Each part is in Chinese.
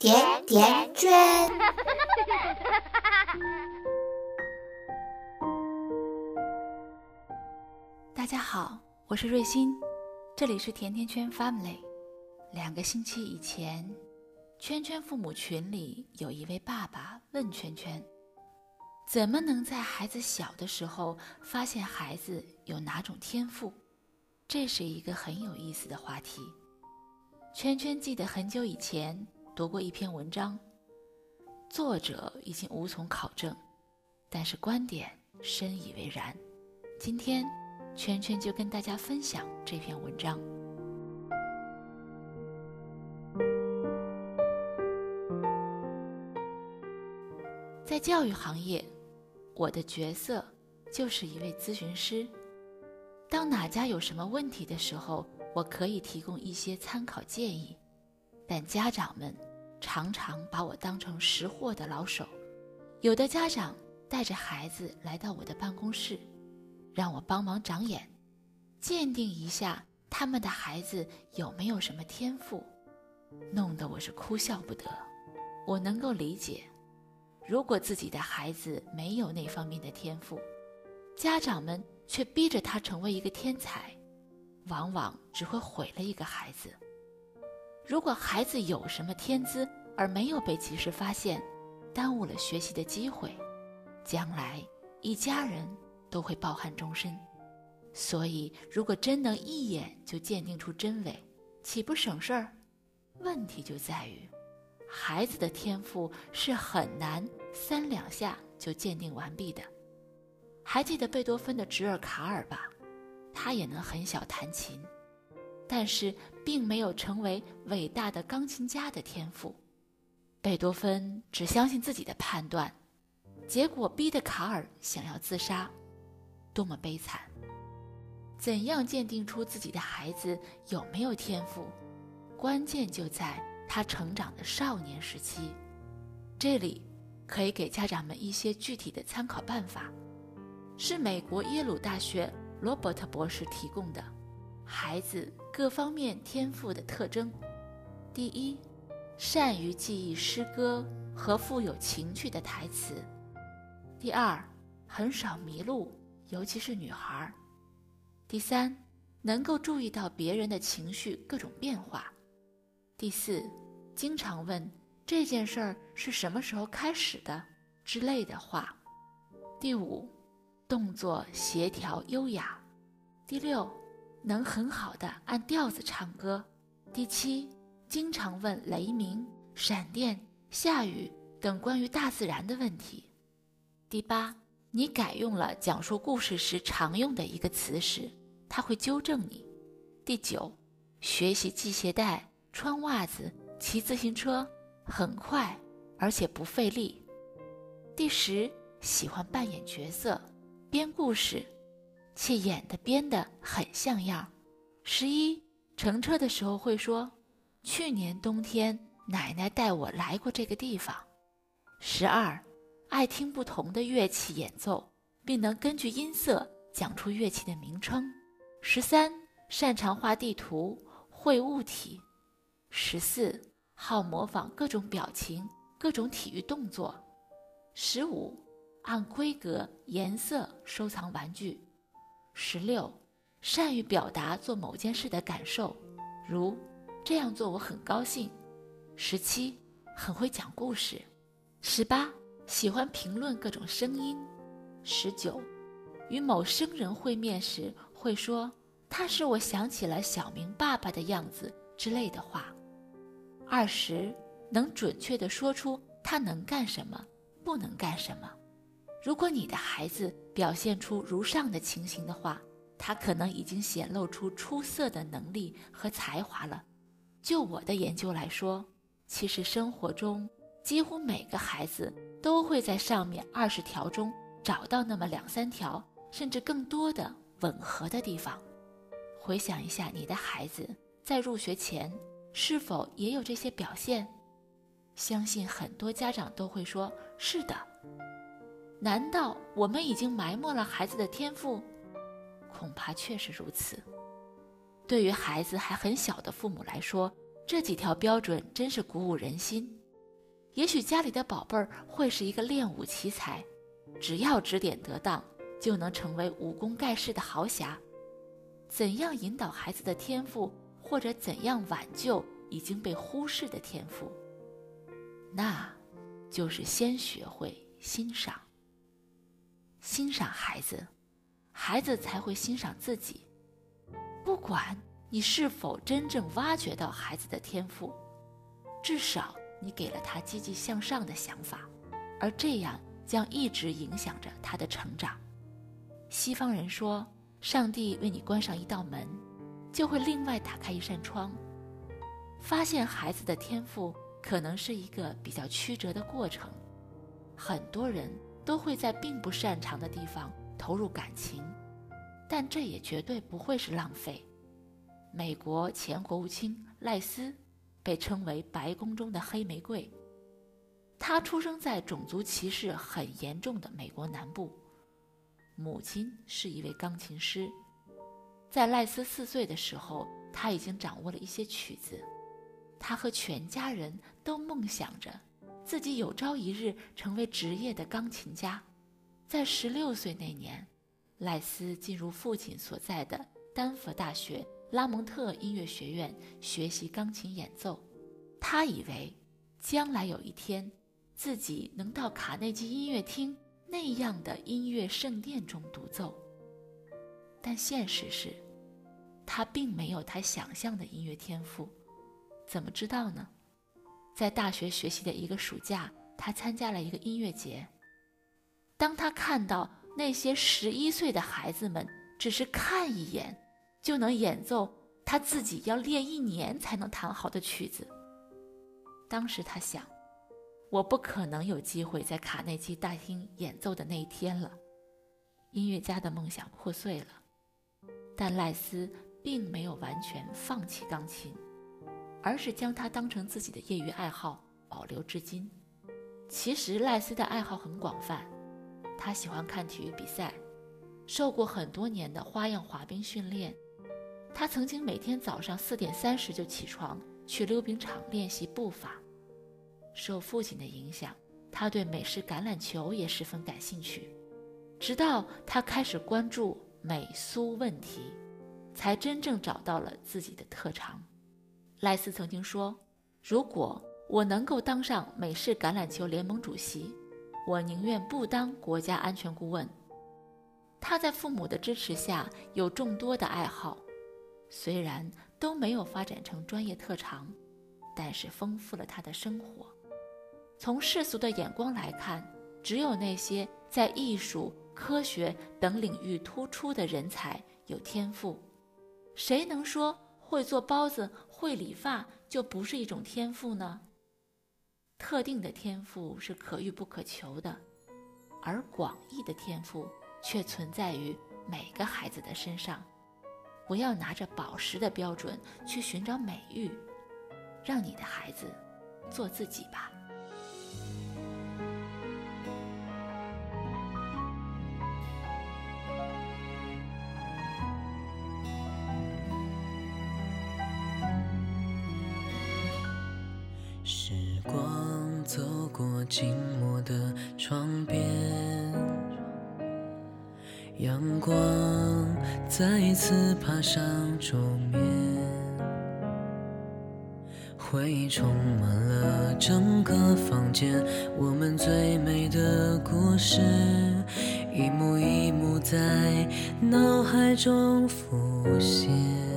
甜甜圈。大家好，我是瑞欣，这里是甜甜圈 Family。两个星期以前，圈圈父母群里有一位爸爸问圈圈：“怎么能在孩子小的时候发现孩子有哪种天赋？”这是一个很有意思的话题。圈圈记得很久以前读过一篇文章，作者已经无从考证，但是观点深以为然。今天，圈圈就跟大家分享这篇文章。在教育行业，我的角色就是一位咨询师。当哪家有什么问题的时候，我可以提供一些参考建议，但家长们常常把我当成识货的老手。有的家长带着孩子来到我的办公室，让我帮忙长眼，鉴定一下他们的孩子有没有什么天赋，弄得我是哭笑不得。我能够理解，如果自己的孩子没有那方面的天赋，家长们。却逼着他成为一个天才，往往只会毁了一个孩子。如果孩子有什么天资而没有被及时发现，耽误了学习的机会，将来一家人都会抱憾终身。所以，如果真能一眼就鉴定出真伪，岂不省事儿？问题就在于，孩子的天赋是很难三两下就鉴定完毕的。还记得贝多芬的侄儿卡尔吧？他也能很小弹琴，但是并没有成为伟大的钢琴家的天赋。贝多芬只相信自己的判断，结果逼得卡尔想要自杀，多么悲惨！怎样鉴定出自己的孩子有没有天赋？关键就在他成长的少年时期。这里可以给家长们一些具体的参考办法。是美国耶鲁大学罗伯特博士提供的孩子各方面天赋的特征：第一，善于记忆诗歌和富有情趣的台词；第二，很少迷路，尤其是女孩；第三，能够注意到别人的情绪各种变化；第四，经常问这件事儿是什么时候开始的？之类的话；第五。动作协调优雅。第六，能很好的按调子唱歌。第七，经常问雷鸣、闪电、下雨等关于大自然的问题。第八，你改用了讲述故事时常用的一个词时，他会纠正你。第九，学习系鞋带、穿袜子、骑自行车，很快而且不费力。第十，喜欢扮演角色。编故事，且演的编的很像样。十一乘车的时候会说：“去年冬天奶奶带我来过这个地方。”十二爱听不同的乐器演奏，并能根据音色讲出乐器的名称。十三擅长画地图、绘物体。十四好模仿各种表情、各种体育动作。十五。按规格、颜色收藏玩具。十六，善于表达做某件事的感受，如这样做我很高兴。十七，很会讲故事。十八，喜欢评论各种声音。十九，与某生人会面时会说“他使我想起了小明爸爸的样子”之类的话。二十，能准确地说出他能干什么，不能干什么。如果你的孩子表现出如上的情形的话，他可能已经显露出出色的能力和才华了。就我的研究来说，其实生活中几乎每个孩子都会在上面二十条中找到那么两三条，甚至更多的吻合的地方。回想一下，你的孩子在入学前是否也有这些表现？相信很多家长都会说：“是的。”难道我们已经埋没了孩子的天赋？恐怕确实如此。对于孩子还很小的父母来说，这几条标准真是鼓舞人心。也许家里的宝贝儿会是一个练武奇才，只要指点得当，就能成为武功盖世的豪侠。怎样引导孩子的天赋，或者怎样挽救已经被忽视的天赋？那，就是先学会欣赏。欣赏孩子，孩子才会欣赏自己。不管你是否真正挖掘到孩子的天赋，至少你给了他积极向上的想法，而这样将一直影响着他的成长。西方人说，上帝为你关上一道门，就会另外打开一扇窗。发现孩子的天赋可能是一个比较曲折的过程，很多人。都会在并不擅长的地方投入感情，但这也绝对不会是浪费。美国前国务卿赖斯被称为“白宫中的黑玫瑰”。他出生在种族歧视很严重的美国南部，母亲是一位钢琴师。在赖斯四岁的时候，他已经掌握了一些曲子。他和全家人都梦想着。自己有朝一日成为职业的钢琴家，在十六岁那年，赖斯进入父亲所在的丹佛大学拉蒙特音乐学院学习钢琴演奏。他以为将来有一天，自己能到卡内基音乐厅那样的音乐圣殿中独奏。但现实是，他并没有他想象的音乐天赋。怎么知道呢？在大学学习的一个暑假，他参加了一个音乐节。当他看到那些十一岁的孩子们只是看一眼就能演奏他自己要练一年才能弹好的曲子，当时他想：我不可能有机会在卡内基大厅演奏的那一天了。音乐家的梦想破碎了，但赖斯并没有完全放弃钢琴。而是将它当成自己的业余爱好保留至今。其实赖斯的爱好很广泛，他喜欢看体育比赛，受过很多年的花样滑冰训练。他曾经每天早上四点三十就起床去溜冰场练习步伐。受父亲的影响，他对美式橄榄球也十分感兴趣。直到他开始关注美苏问题，才真正找到了自己的特长。赖斯曾经说：“如果我能够当上美式橄榄球联盟主席，我宁愿不当国家安全顾问。”他在父母的支持下有众多的爱好，虽然都没有发展成专业特长，但是丰富了他的生活。从世俗的眼光来看，只有那些在艺术、科学等领域突出的人才有天赋。谁能说？会做包子、会理发就不是一种天赋呢？特定的天赋是可遇不可求的，而广义的天赋却存在于每个孩子的身上。不要拿着宝石的标准去寻找美玉，让你的孩子做自己吧。静默的窗边，阳光再一次爬上桌面，回忆充满了整个房间。我们最美的故事，一幕一幕在脑海中浮现。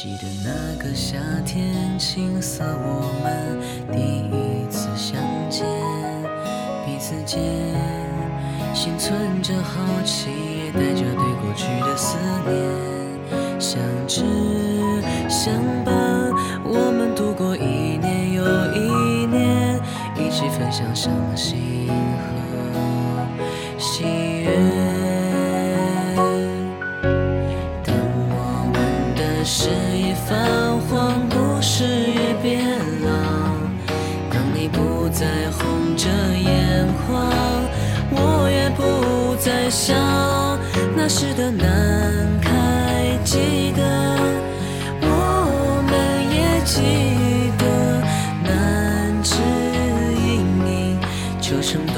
记得那个夏天，青涩，我们第一次相见，彼此间心存着好奇，也带着对过去的思念，相知相伴，我们度过一年又一年，一起分享伤心和诗也泛黄，故事也变老。当你不再红着眼眶，我也不再想那时的难，还记得，我们也记得，难知音，就剩。